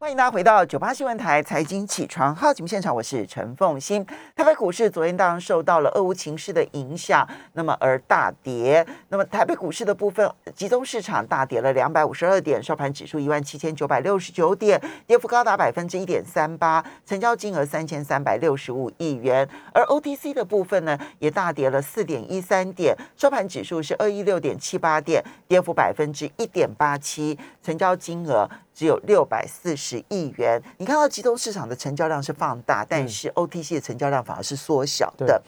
欢迎大家回到九八新闻台财经起床号节目现场，我是陈凤欣。台北股市昨天当然受到了俄乌情势的影响，那么而大跌。那么台北股市的部分，集中市场大跌了两百五十二点，收盘指数一万七千九百六十九点，跌幅高达百分之一点三八，成交金额三千三百六十五亿元。而 OTC 的部分呢，也大跌了四点一三点，收盘指数是二一六点七八点，跌幅百分之一点八七，成交金额。只有六百四十亿元。你看到集中市场的成交量是放大，但是 OTC 的成交量反而是缩小的。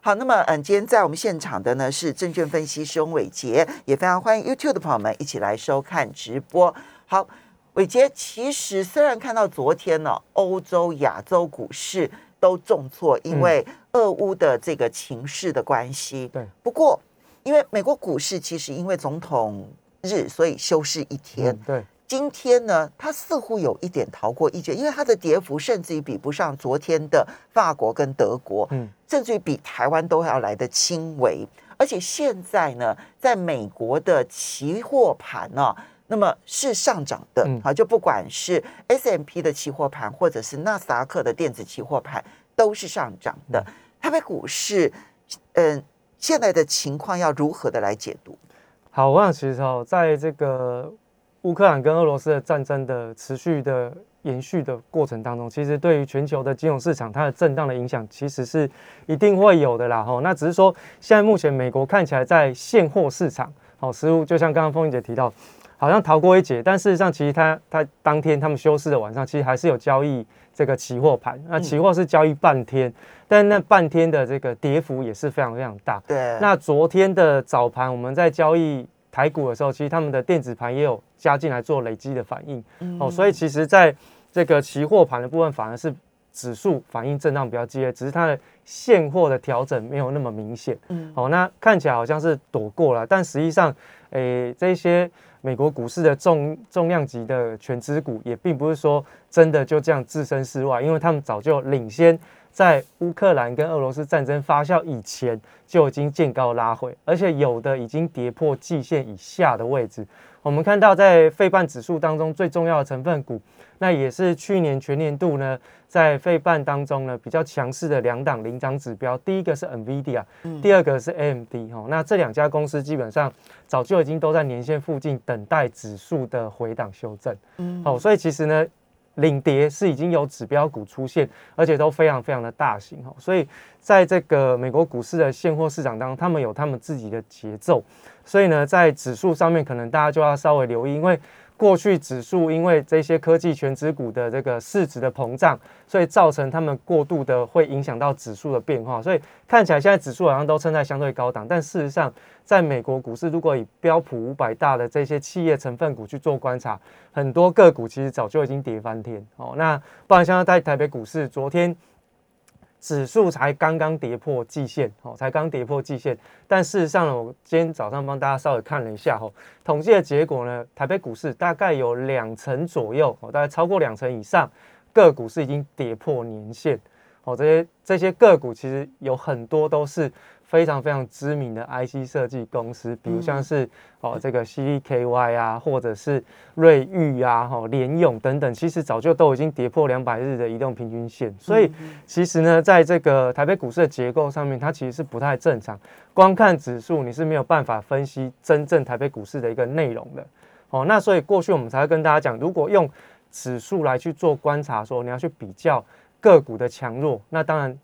好，那么嗯，今天在我们现场的呢是证券分析师翁伟杰，也非常欢迎 YouTube 的朋友们一起来收看直播。好，伟杰，其实虽然看到昨天呢，欧洲、亚洲股市都重挫，因为俄乌的这个情势的关系。对。不过，因为美国股市其实因为总统日，所以休市一天。对。今天呢，它似乎有一点逃过一劫，因为它的跌幅甚至于比不上昨天的法国跟德国，嗯，甚至于比台湾都要来的轻微。而且现在呢，在美国的期货盘呢，那么是上涨的，好，就不管是 S M P 的期货盘，或者是纳斯达克的电子期货盘，都是上涨的。台北股市，嗯，现在的情况要如何的来解读？好，我想其实哦，在这个。乌克兰跟俄罗斯的战争的持续的延续的过程当中，其实对于全球的金融市场，它的震荡的影响其实是一定会有的啦。吼，那只是说现在目前美国看起来在现货市场，好，似乎就像刚刚凤英姐提到，好像逃过一劫，但事实上其实它它当天他们休市的晚上，其实还是有交易这个期货盘。那期货是交易半天，但那半天的这个跌幅也是非常非常大。对。那昨天的早盘我们在交易。台股的时候，其实他们的电子盘也有加进来做累积的反应，哦，所以其实在这个期货盘的部分，反而是指数反应震荡比较激烈，只是它的现货的调整没有那么明显，嗯，好，那看起来好像是躲过了，但实际上，诶，这些美国股市的重重量级的全资股，也并不是说真的就这样置身事外，因为他们早就领先。在乌克兰跟俄罗斯战争发酵以前就已经见高拉回，而且有的已经跌破季线以下的位置。我们看到在费半指数当中最重要的成分股，那也是去年全年度呢在费半当中呢比较强势的两档领涨指标。第一个是 NVIDIA，第二个是 AMD。哈，那这两家公司基本上早就已经都在年线附近等待指数的回档修正。嗯，好，所以其实呢。领跌是已经有指标股出现，而且都非常非常的大型哈，所以在这个美国股市的现货市场当中，他们有他们自己的节奏，所以呢，在指数上面可能大家就要稍微留意，因为。过去指数因为这些科技全值股的这个市值的膨胀，所以造成他们过度的会影响到指数的变化，所以看起来现在指数好像都称在相对高档，但事实上，在美国股市，如果以标普五百大的这些企业成分股去做观察，很多个股其实早就已经跌翻天哦。那不然像在台北股市昨天。指数才刚刚跌破季线，哦，才刚跌破季线。但事实上呢，我今天早上帮大家稍微看了一下，哦，统计的结果呢，台北股市大概有两成左右，哦，大概超过两成以上个股是已经跌破年线，哦，这些这些个股其实有很多都是。非常非常知名的 IC 设计公司，比如像是哦这个 CDKY 啊，或者是瑞昱啊、哈联咏等等，其实早就都已经跌破两百日的移动平均线。所以其实呢，在这个台北股市的结构上面，它其实是不太正常。光看指数，你是没有办法分析真正台北股市的一个内容的。哦，那所以过去我们才会跟大家讲，如果用指数来去做观察，说你要去比较个股的强弱，那当然。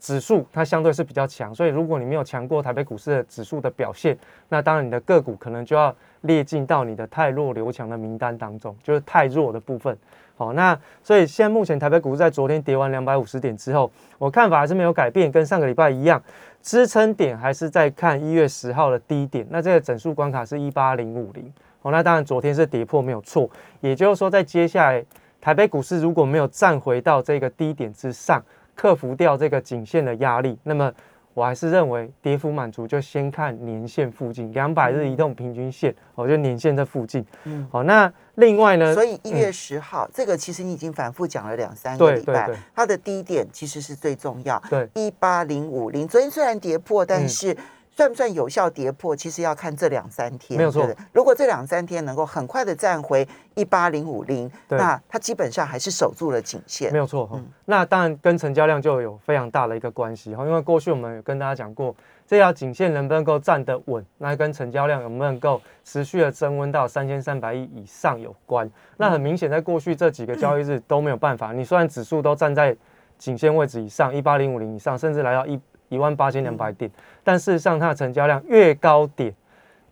指数它相对是比较强，所以如果你没有强过台北股市的指数的表现，那当然你的个股可能就要列进到你的太弱留强的名单当中，就是太弱的部分。好，那所以现在目前台北股市在昨天跌完两百五十点之后，我看法还是没有改变，跟上个礼拜一样，支撑点还是在看一月十号的低点，那这个整数关卡是一八零五零。好，那当然昨天是跌破没有错，也就是说在接下来台北股市如果没有站回到这个低点之上。克服掉这个颈线的压力，那么我还是认为跌幅满足就先看年线附近两百日移动平均线，我觉得年线在附近。嗯，好，那另外呢？所以一月十号这个其实你已经反复讲了两三个礼拜，它的低点其实是最重要。对，一八零五零，昨天虽然跌破，但是算不算有效跌破？其实要看这两三天，没有错如果这两三天能够很快的站回一八零五零，那它基本上还是守住了颈线没。有错那当然跟成交量就有非常大的一个关系哈，因为过去我们有跟大家讲过，这条颈线能不能够站得稳，那跟成交量能不能够持续的增温到三千三百亿以上有关。那很明显，在过去这几个交易日都没有办法，你虽然指数都站在颈线位置以上，一八零五零以上，甚至来到一一万八千两百点，但事实上它的成交量越高点。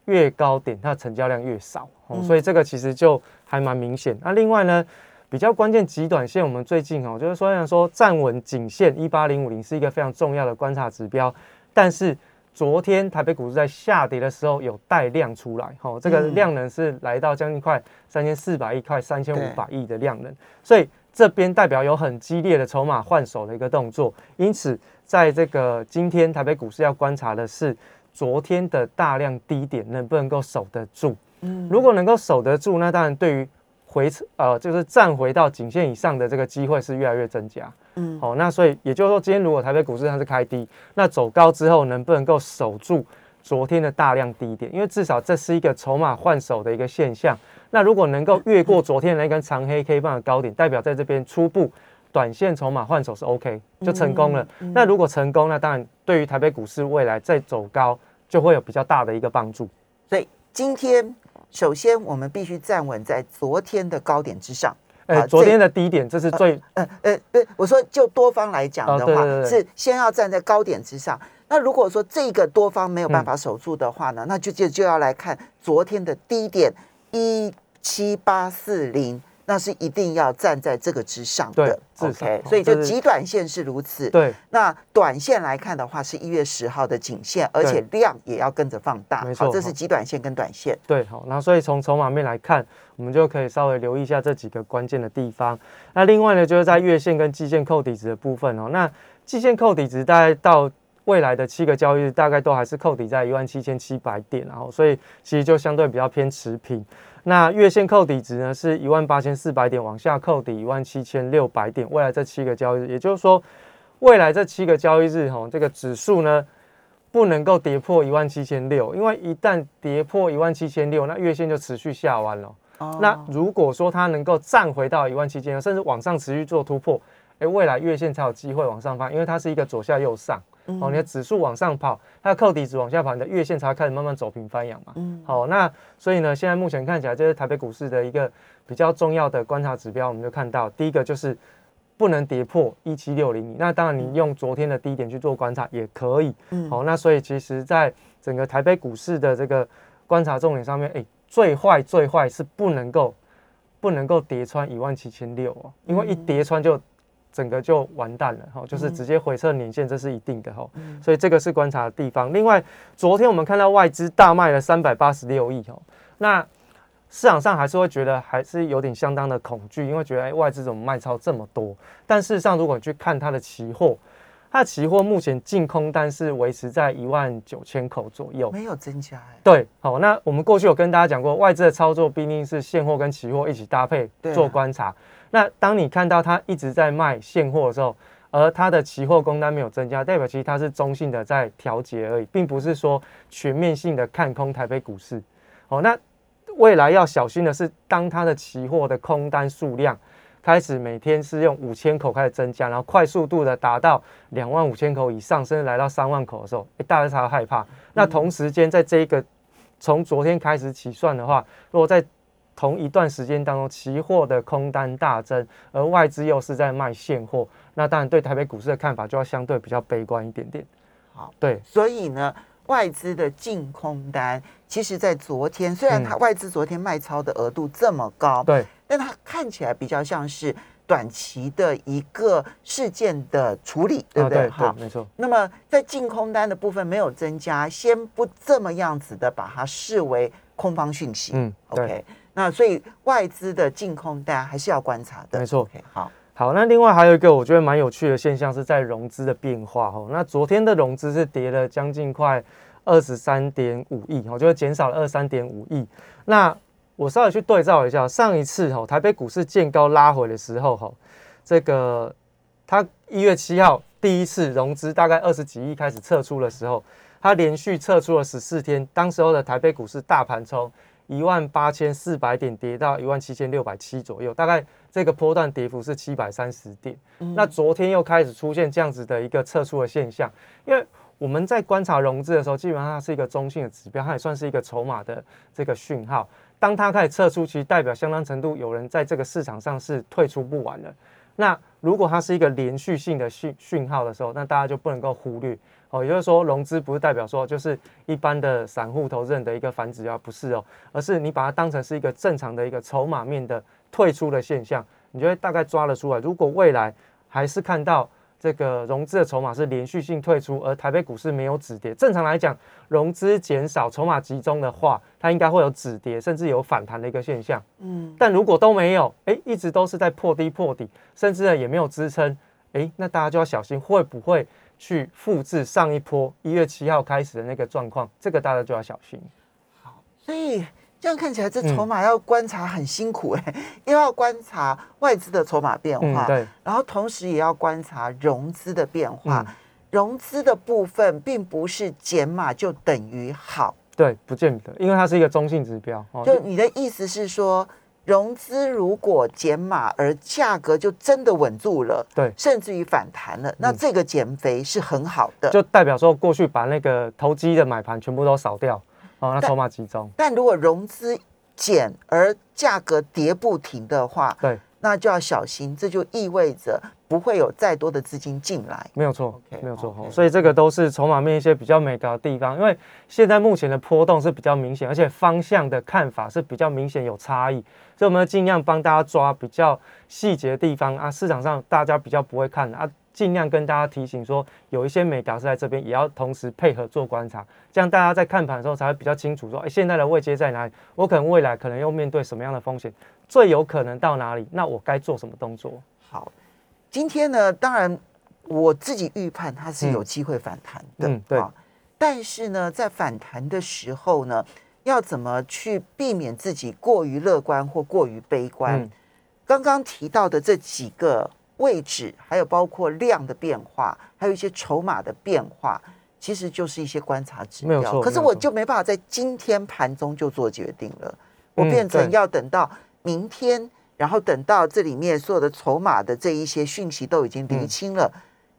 越高点，它的成交量越少，所以这个其实就还蛮明显。那另外呢，比较关键极短线，我们最近哦，就是虽然说站稳颈线一八零五零是一个非常重要的观察指标，但是昨天台北股市在下跌的时候有带量出来，哦，这个嗯量能是来到将近快三千四百亿、快三千五百亿的量能，所以这边代表有很激烈的筹码换手的一个动作，因此在这个今天台北股市要观察的是昨天的大量低点能不能够守得住。嗯如果能够守得住，那当然对于回呃就是站回到颈线以上的这个机会是越来越增加。嗯好、那所以也就是说，今天如果台北股市它是开低，那走高之后能不能够守住昨天的大量低点？因为至少这是一个筹码换手的一个现象。那如果能够越过昨天那根长黑 K 棒的高点，代表在这边初步短线筹码换手是 OK，就成功了。嗯那如果成功，那当然对于台北股市未来再走高就会有比较大的一个帮助。所以今天首先我们必须站稳在昨天的高点之上。呃，好这昨天的低点这是最呃呃，不是，我说就多方来讲的话，哦对对对是先要站在高点之上。那如果说这个多方没有嗯办法守住的话呢，那就就就要来看昨天的低点一七八四零，那是一定要站在这个之上对的。OK，哦所以就极短线是如此。对。那短线来看的话，是一月十号的颈线，而且量也要跟着放大。没错，这是极短线跟短线。对，好，那所以从筹码面来看，我们就可以稍微留意一下这几个关键的地方。那另外呢，就是在月线跟季线扣底值的部分哦。那季线扣底值大概到未来的七个交易日，大概都还是扣底在一万七千七百点，然后所以其实就相对比较偏持平。那月线扣底值呢是一万八千四百点，往下扣底一万七千六百点。未来这七个交易日，也就是说，未来这七个交易日哈，这个指数呢不能够跌破一万七千六，因为一旦跌破一万七千六，那月线就持续下弯了。哦那如果说它能够站回到一万七千六，甚至往上持续做突破，诶，未来月线才有机会往上翻，因为它是一个左下右上。嗯哦，你的指数往上跑，它的扣底值往下跑，你的月线才会开始慢慢走平翻阳嘛。嗯好，那所以呢，现在目前看起来，这是台北股市的一个比较重要的观察指标，我们就看到第一个就是不能跌破一七六零，那当然你用昨天的低点去做观察也可以。嗯好，那所以其实，在整个台北股市的这个观察重点上面，哎、最坏最坏是不能够不能够跌穿一万七千六哦，因为一跌穿就整个就完蛋了哈、就是直接回撤年线，这是一定的哈、嗯所以这个是观察的地方。另外，昨天我们看到外资大卖了三百八十六亿哦，那市场上还是会觉得还是有点相当的恐惧，因为觉得哎外资怎么卖超这么多？但事实上，如果你去看它的期货，它的期货目前净空单是维持在一万九千口左右。没有增加哎。对，好，那我们过去有跟大家讲过，外资的操作必定是现货跟期货一起搭配做观察。那当你看到它一直在卖现货的时候，而它的期货空单没有增加，代表其实它是中性的在调节而已，并不是说全面性的看空台北股市。哦，那未来要小心的是，当它的期货的空单数量开始每天是用五千口开始增加，然后快速度的达到两万五千口以上，甚至来到三万口的时候，大家才会害怕。那同时间在这一个从昨天开始起算的话，如果在同一段时间当中，期货的空单大增，而外资又是在卖现货，那当然对台北股市的看法就要相对比较悲观一点点。好，对，所以呢，外资的净空单，其实在昨天，虽然它外资昨天卖超的额度这么高，对，但它看起来比较像是短期的一个事件的处理，对不啊对？好对，，没错，那么在净空单的部分没有增加，先不这么样子的把它视为空方讯息。嗯，对。OK，那所以外资的净空单还是要观察的。没错好，好，那另外还有一个我觉得蛮有趣的现象是在融资的变化哦。那昨天的融资是跌了将近快二十三点五亿哦，就是减少了二三点五亿。那我稍微去对照一下，上一次哈台北股市见高拉回的时候哈，这个它一月七号第一次融资大概二十几亿开始撤出的时候，它连续撤出了十四天，当时候的台北股市大盘从一万八千四百点跌到一万七千六百七左右，大概这个波段跌幅是七百三十点。那昨天又开始出现这样子的一个撤出的现象，因为我们在观察融资的时候，基本上它是一个中性的指标，它也算是一个筹码的这个讯号。当它开始撤出，其实代表相当程度有人在这个市场上是退出不完了。那如果它是一个连续性的讯讯号的时候，那大家就不能够忽略哦。也就是说，融资不是代表说就是一般的散户投资人的一个反指标，不是哦，而是你把它当成是一个正常的一个筹码面的退出的现象，你就会大概抓得出来。如果未来还是看到。这个融资的筹码是连续性退出，而台北股市没有止跌。正常来讲，融资减少、筹码集中的话，它应该会有止跌，甚至有反弹的一个现象。嗯，但如果都没有，哎，一直都是在破低破底，甚至呢也没有支撑，哎，那大家就要小心会不会去复制上一波一月七号开始的那个状况，这个大家就要小心。好，所以。这样看起来，这筹码要观察很辛苦哎，又要观察外资的筹码变化，对，然后同时也要观察融资的变化。融资的部分并不是减码就等于好，对，不见得，因为它是一个中性指标。就你的意思是说，融资如果减码而价格就真的稳住了，对，甚至于反弹了，那这个减肥是很好的，就代表说过去把那个投机的买盘全部都扫掉。哦，那筹码集中。但如果融资减而价格跌不停的话，对，那就要小心。这就意味着不会有再多的资金进来。没有错，没有错。所以这个都是筹码面一些比较美高的地方。因为现在目前的波动是比较明显，而且方向的看法是比较明显有差异。所以我们尽量帮大家抓比较细节的地方啊，市场上大家比较不会看啊。尽量跟大家提醒说，有一些美港是在这边，也要同时配合做观察，这样大家在看盘的时候才会比较清楚。说，哎，现在的位阶在哪里？我可能未来可能又面对什么样的风险？最有可能到哪里？那我该做什么动作？好，今天呢，当然我自己预判它是有机会反弹的，嗯，对。但是呢，在反弹的时候呢，要怎么去避免自己过于乐观或过于悲观？刚刚提到的这几个。位置还有包括量的变化，还有一些筹码的变化，其实就是一些观察指标。可是我就没办法在今天盘中就做决定了，我变成要等到明天，然后等到这里面所有的筹码的这一些讯息都已经厘清了。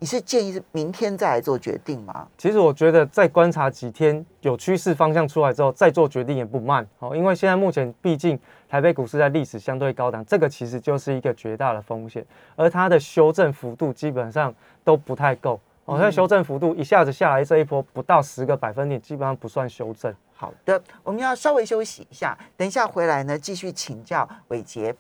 你是建议是明天再来做决定吗？其实我觉得再观察几天，有趋势方向出来之后再做决定也不慢哦。因为现在目前毕竟台北股市在历史相对高档，这个其实就是一个绝大的风险，而它的修正幅度基本上都不太够哦。它修正幅度一下子下来这一波不到十个百分点，基本上不算修正。好的，我们要稍微休息一下，等一下回来呢继续请教伟杰。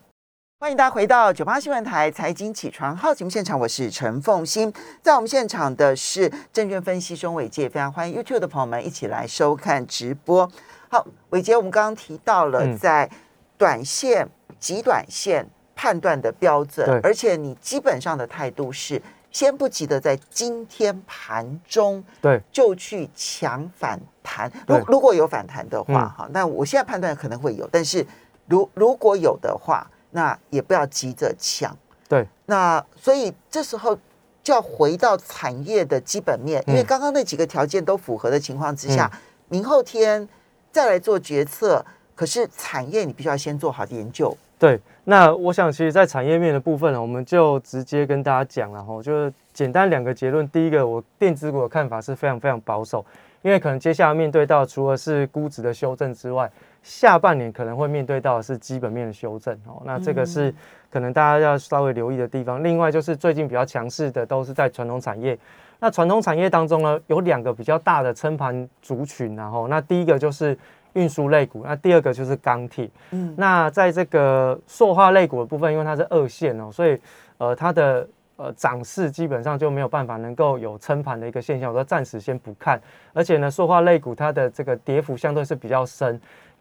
欢迎大家回到九八新闻台财经起床号节目现场，我是陈凤欣。在我们现场的是证券分析中伟杰，非常欢迎 YouTube 的朋友们一起来收看直播。好，伟杰，我们刚刚提到了在短线、极短线判断的标准，而且你基本上的态度是先不急的在今天盘中对就去抢反弹。如如果有反弹的话，哈，那我现在判断可能会有，但是如如果有的话。那也不要急着抢，对。那所以这时候就要回到产业的基本面，因为刚刚那几个条件都符合的情况之下，明后天再来做决策。可是产业你必须要先做好研究。对。那我想，其实，在产业面的部分呢，我们就直接跟大家讲了哈，就是简单两个结论。第一个，我电子股的看法是非常非常保守，因为可能接下来面对到除了是估值的修正之外。下半年可能会面对到的是基本面的修正哦，那这个是可能大家要稍微留意的地方。另外就是最近比较强势的都是在传统产业，那传统产业当中呢，有两个比较大的撑盘族群，然后那第一个就是运输类股，那第二个就是钢铁。嗯，那在这个塑化类股的部分，因为它是二线哦，所以呃它的。呃，涨势基本上就没有办法能够有撑盘的一个现象，我说暂时先不看。而且呢，塑化类股它的这个跌幅相对是比较深，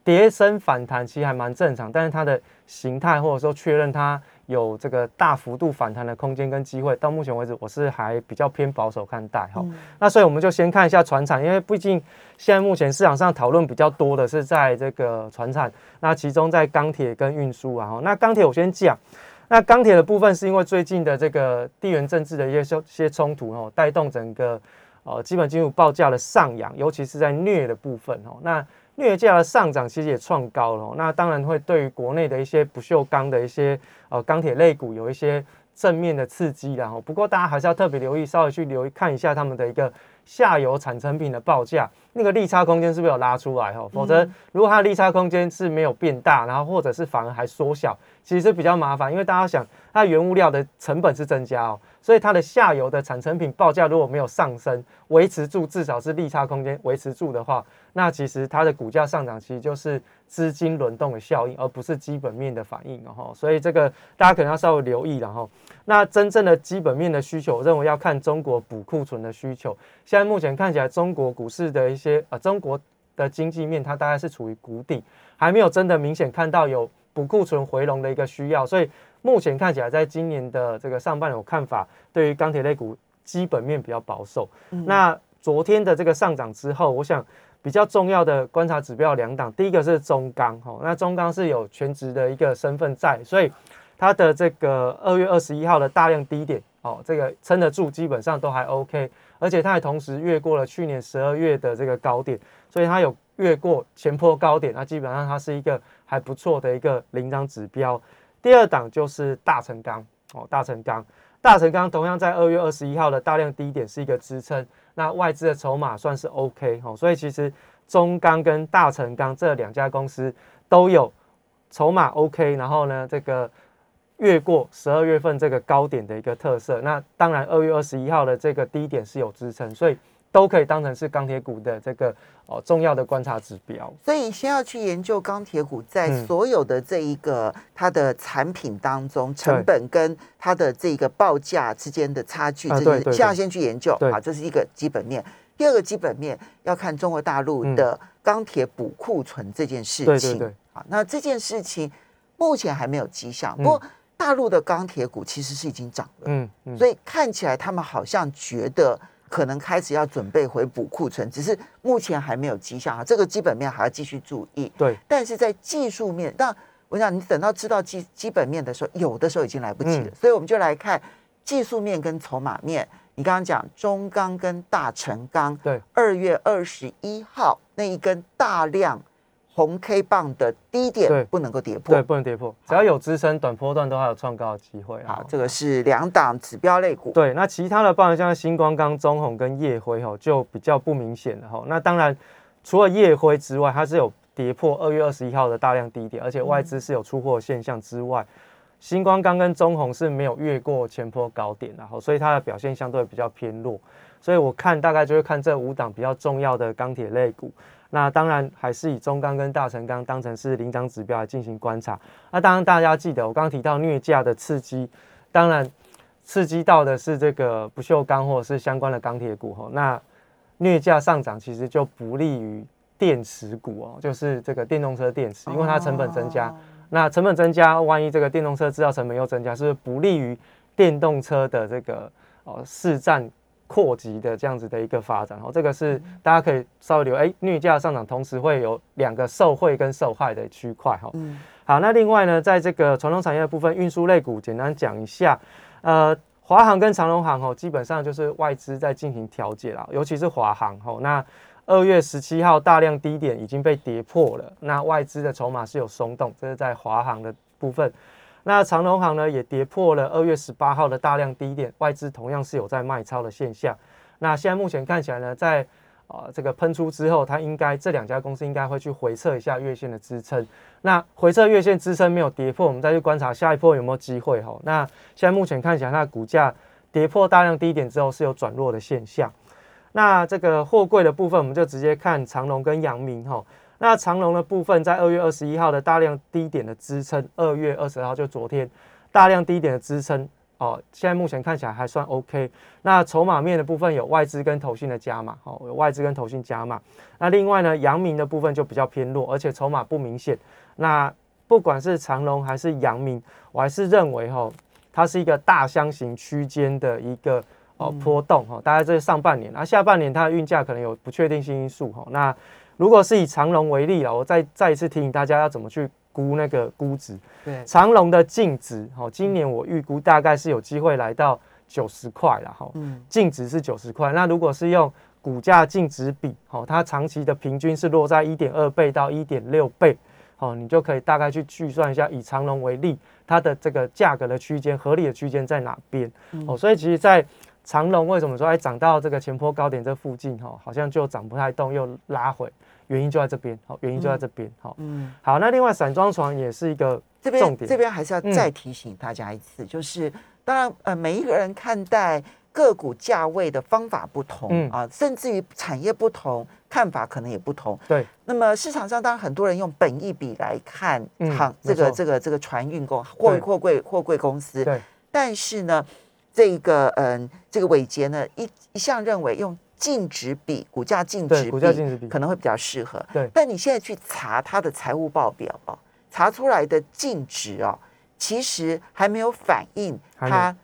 跌升反弹其实还蛮正常。但是它的形态或者说确认它有这个大幅度反弹的空间跟机会，到目前为止我是还比较偏保守看待哈。那所以我们就先看一下船产，因为毕竟现在目前市场上讨论比较多的是在这个船产，那其中在钢铁跟运输啊哈。那钢铁我先讲。那钢铁的部分是因为最近的这个地缘政治的一些些些冲突哦，带动整个呃基本金属报价的上扬，尤其是在镍的部分哦。那镍价的上涨其实也创高了，那当然会对于国内的一些不锈钢的一些呃钢铁类股有一些正面的刺激然后不过大家还是要特别留意，稍微去留意看一下他们的一个下游产成品的报价，那个利差空间是不是有拉出来哈？否则如果它的利差空间是没有变大，然后或者是反而还缩小，其实比较麻烦，因为大家想它原物料的成本是增加哦。所以它的下游的产成品报价如果没有上升，维持住至少是利差空间维持住的话，那其实它的股价上涨其实就是资金轮动的效应，而不是基本面的反应哦。所以这个大家可能要稍微留意然后，那真正的基本面的需求，我认为要看中国补库存的需求。现在目前看起来，中国股市的一些呃中国的经济面，它大概是处于谷底，还没有真的明显看到有补库存回笼的一个需要，所以。目前看起来，在今年的这个上半年，我看法对于钢铁类股基本面比较保守。那昨天的这个上涨之后，我想比较重要的观察指标两档，第一个是中钢，哈，那中钢是有全职的一个身份在，所以它的这个二月二十一号的大量低点，哦，这个撑得住，基本上都还 OK，而且它也同时越过了去年十二月的这个高点，所以它有越过前坡高点，那基本上它是一个还不错的一个领涨指标。第二档就是大成钢哦，大成钢，大成钢同样在二月二十一号的大量低点是一个支撑，那外资的筹码算是 OK 哦，所以其实中钢跟大成钢这两家公司都有筹码 OK，然后呢，这个越过十二月份这个高点的一个特色，那当然二月二十一号的这个低点是有支撑，所以。都可以当成是钢铁股的这个哦重要的观察指标，所以先要去研究钢铁股在所有的这一个它的产品当中，成本跟它的这个报价之间的差距，这是先要先去研究啊，这是一个基本面。第二个基本面要看中国大陆的钢铁补库存这件事情。啊，那这件事情目前还没有迹象，不过大陆的钢铁股其实是已经涨了，嗯嗯，所以看起来他们好像觉得。可能开始要准备回补库存，只是目前还没有迹象啊。这个基本面还要继续注意。对，但是在技术面，那我想你等到知道基基本面的时候，有的时候已经来不及了。所以我们就来看技术面跟筹码面。你刚刚讲中钢跟大成钢，对，二月二十一号那一根大量。红 K 棒的低点不能够跌破，对，不能跌破，只要有支撑，短波段都还有创高的机会。好，这个是两档指标类股。对，那其他的棒像星光钢、中红跟夜辉吼，就比较不明显了哈。那当然，除了夜辉之外，它是有跌破二月二十一号的大量低点，而且外资是有出货现象之外，星光钢跟中红是没有越过前波高点，然后所以它的表现相对比较偏弱。所以我看大概就会看这五档比较重要的钢铁类股。那当然还是以中钢跟大成钢当成是领涨指标来进行观察。那当然大家记得，我刚刚提到镍价的刺激，当然刺激到的是这个不锈钢或者是相关的钢铁股哈。那镍价上涨其实就不利于电池股哦，就是这个电动车电池，因为它成本增加。那成本增加，万一这个电动车制造成本又增加，是不是不利于电动车的这个哦市占？扩级的这样子的一个发展，哦，这个是大家可以稍微留哎，镍价上涨同时会有两个受惠跟受害的区块，哈，嗯，好，那另外呢，在这个传统产业的部分，运输类股简单讲一下，呃，华航跟长隆航，哦，基本上就是外资在进行调节啦，尤其是华航，哦，那二月十七号大量低点已经被跌破了，那外资的筹码是有松动，这是在华航的部分。那长隆行呢也跌破了二月十八号的大量低点，外资同样是有在卖超的现象。那现在目前看起来呢，在啊这个喷出之后，它应该这两家公司应该会去回测一下月线的支撑。那回测月线支撑没有跌破，我们再去观察下一波有没有机会哈。那现在目前看起来，它的股价跌破大量低点之后是有转弱的现象。那这个货柜的部分，我们就直接看长隆跟阳明哈。那长龙的部分，在二月二十一号的大量低点的支撑，二月二十号就昨天大量低点的支撑哦，现在目前看起来还算 OK。那筹码面的部分有外资跟投信的加码，哦，有外资跟投信加码。那另外呢，阳明的部分就比较偏弱，而且筹码不明显。那不管是长龙还是阳明，我还是认为哈，它是一个大箱型区间的一个哦波动哈，大概这上半年，那下半年它的运价可能有不确定性因素哈，那。如果是以长隆为例了，我再再一次提醒大家要怎么去估那个估值。对，长隆的净值，哦，今年我预估大概是有机会来到九十块了哈，嗯净值是九十块。那如果是用股价净值比，哦，它长期的平均是落在一点二倍到一点六倍，哦，你就可以大概去计算一下，以长隆为例，它的这个价格的区间合理的区间在哪边？哦，所以其实，在长隆为什么说哎涨到这个前坡高点这附近，哈，好像就涨不太动，又拉回，原因就在这边，好，原因就在这边，好，嗯，好，那另外散装船也是一个这重点。边这边还是要嗯。再提醒大家一次，就是当然呃每一个人看待个股价位的方法不同、嗯。啊，甚至于产业不同，看法可能也不同。对，那么市场上当然很多人用本益比来看嗯航、这个这个这个船运公货对。货柜货柜公司，对，但是呢，这个嗯这个伟杰呢一一向认为用净值比股价净值比股价比净值比。可能会比较适合。对。但你现在去查它的财务报表哦，查出来的净值哦，其实还没有反映它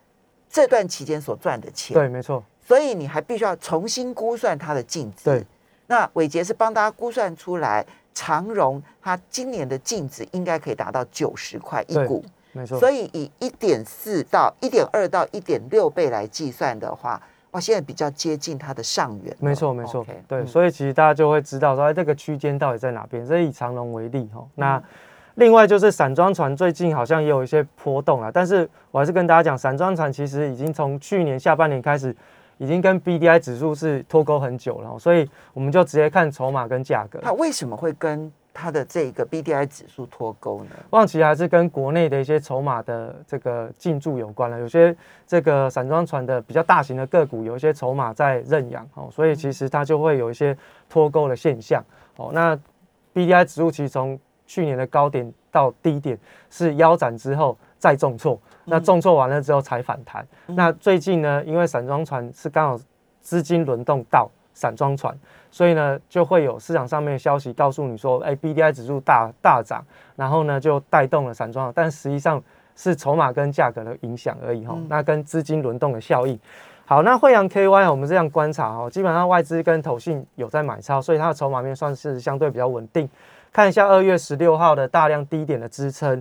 这段期间所赚的钱。对，没错，所以你还必须要重新估算它的净值。对，那伟杰是帮大家估算出来，长荣它今年的净值应该可以达到九十块一股，没错，所以以一点四到一点二到一点六倍来计算的话，哇，现在比较接近它的上缘了。没错，没错对，嗯所以其实大家就会知道说，哎，这个区间到底在哪边。这以长龙为例哈，嗯那另外就是散装船最近好像也有一些波动了，但是我还是跟大家讲，散装船其实已经从去年下半年开始，已经跟 B D I 指数是脱钩很久了哦，所以我们就直接看筹码跟价格。它为什么会跟它的这个 B D I 指数脱钩呢？望其还是跟国内的一些筹码的这个进驻有关了。有些这个散装船的比较大型的个股，有一些筹码在认养哦，所以其实它就会有一些脱钩的现象哦。那 B D I 指数其实从去年的高点到低点是腰斩之后再重挫，那重挫完了之后才反弹。那最近呢，因为散装船是刚好资金轮动到散装船，所以呢就会有市场上面的消息告诉你说，哎，B D I 指数大大涨，然后呢就带动了散装，但实际上是筹码跟价格的影响而已哈、那跟资金轮动的效应。好，那惠阳 KY 我们这样观察哦，基本上外资跟投信有在买超，所以它的筹码面算是相对比较稳定。看一下二月十六号的大量低点的支撑，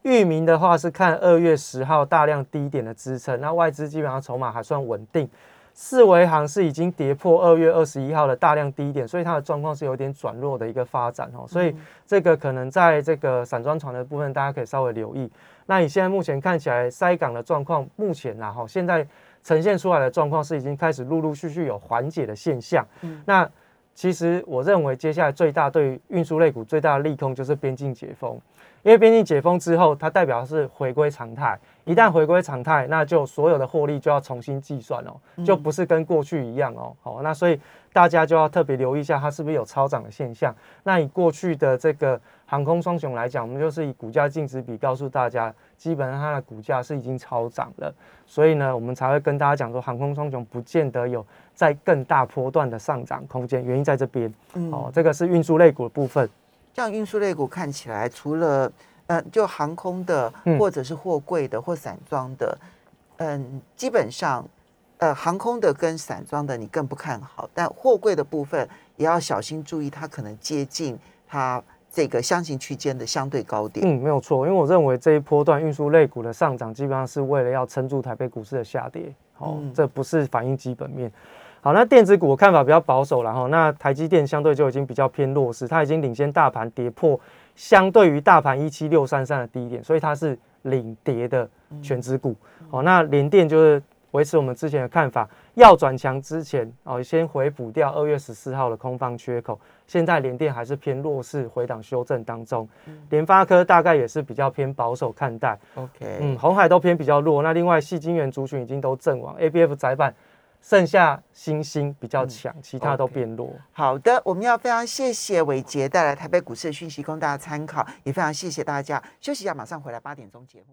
域名的话是看二月十号大量低点的支撑，那外资基本上筹码还算稳定。四维行是已经跌破二月二十一号的大量低点，所以它的状况是有点转弱的一个发展哦，所以这个可能在这个散装船的部分，大家可以稍微留意。那你现在目前看起来塞港的状况，目前呐哈，现在呈现出来的状况是已经开始陆陆续续有缓解的现象。那其实我认为接下来最大对于运输类股最大的利空就是边境解封，因为边境解封之后，它代表是回归常态。一旦回归常态，那就所有的获利就要重新计算哦，就不是跟过去一样哦。好，那所以大家就要特别留意一下，它是不是有超涨的现象。那以过去的这个航空双雄来讲，我们就是以股价净值比告诉大家，基本上它的股价是已经超涨了，所以呢，我们才会跟大家讲说，航空双雄不见得有在更大波段的上涨空间，原因在这边。哦，这个是运输类股的部分。像运输类股看起来，除了呃，就航空的嗯或者是货柜的或散装的，嗯，基本上呃，航空的跟散装的你更不看好，但货柜的部分也要小心注意，它可能接近它这个箱型区间的相对高点。嗯，没有错，因为我认为这一波段运输类股的上涨，基本上是为了要撑住台北股市的下跌。哦，嗯这不是反映基本面。好，那电子股我看法比较保守了哈。那台积电相对就已经比较偏弱势，它已经领先大盘跌破相对于大盘一七六三三的低点，所以它是领跌的全指股。好，那联电就是维持我们之前的看法，要转强之前哦，先回补掉二月十四号的空方缺口。现在联电还是偏弱势回档修正当中，联发科大概也是比较偏保守看待。OK，嗯，红海都偏比较弱。那另外，细晶圆族群已经都阵亡，ABF 窄板剩下星星比较强，其他都变弱。好的，我们要非常谢谢伟杰带来台北股市的讯息供大家参考，也非常谢谢大家。休息一下，马上回来八点钟节目。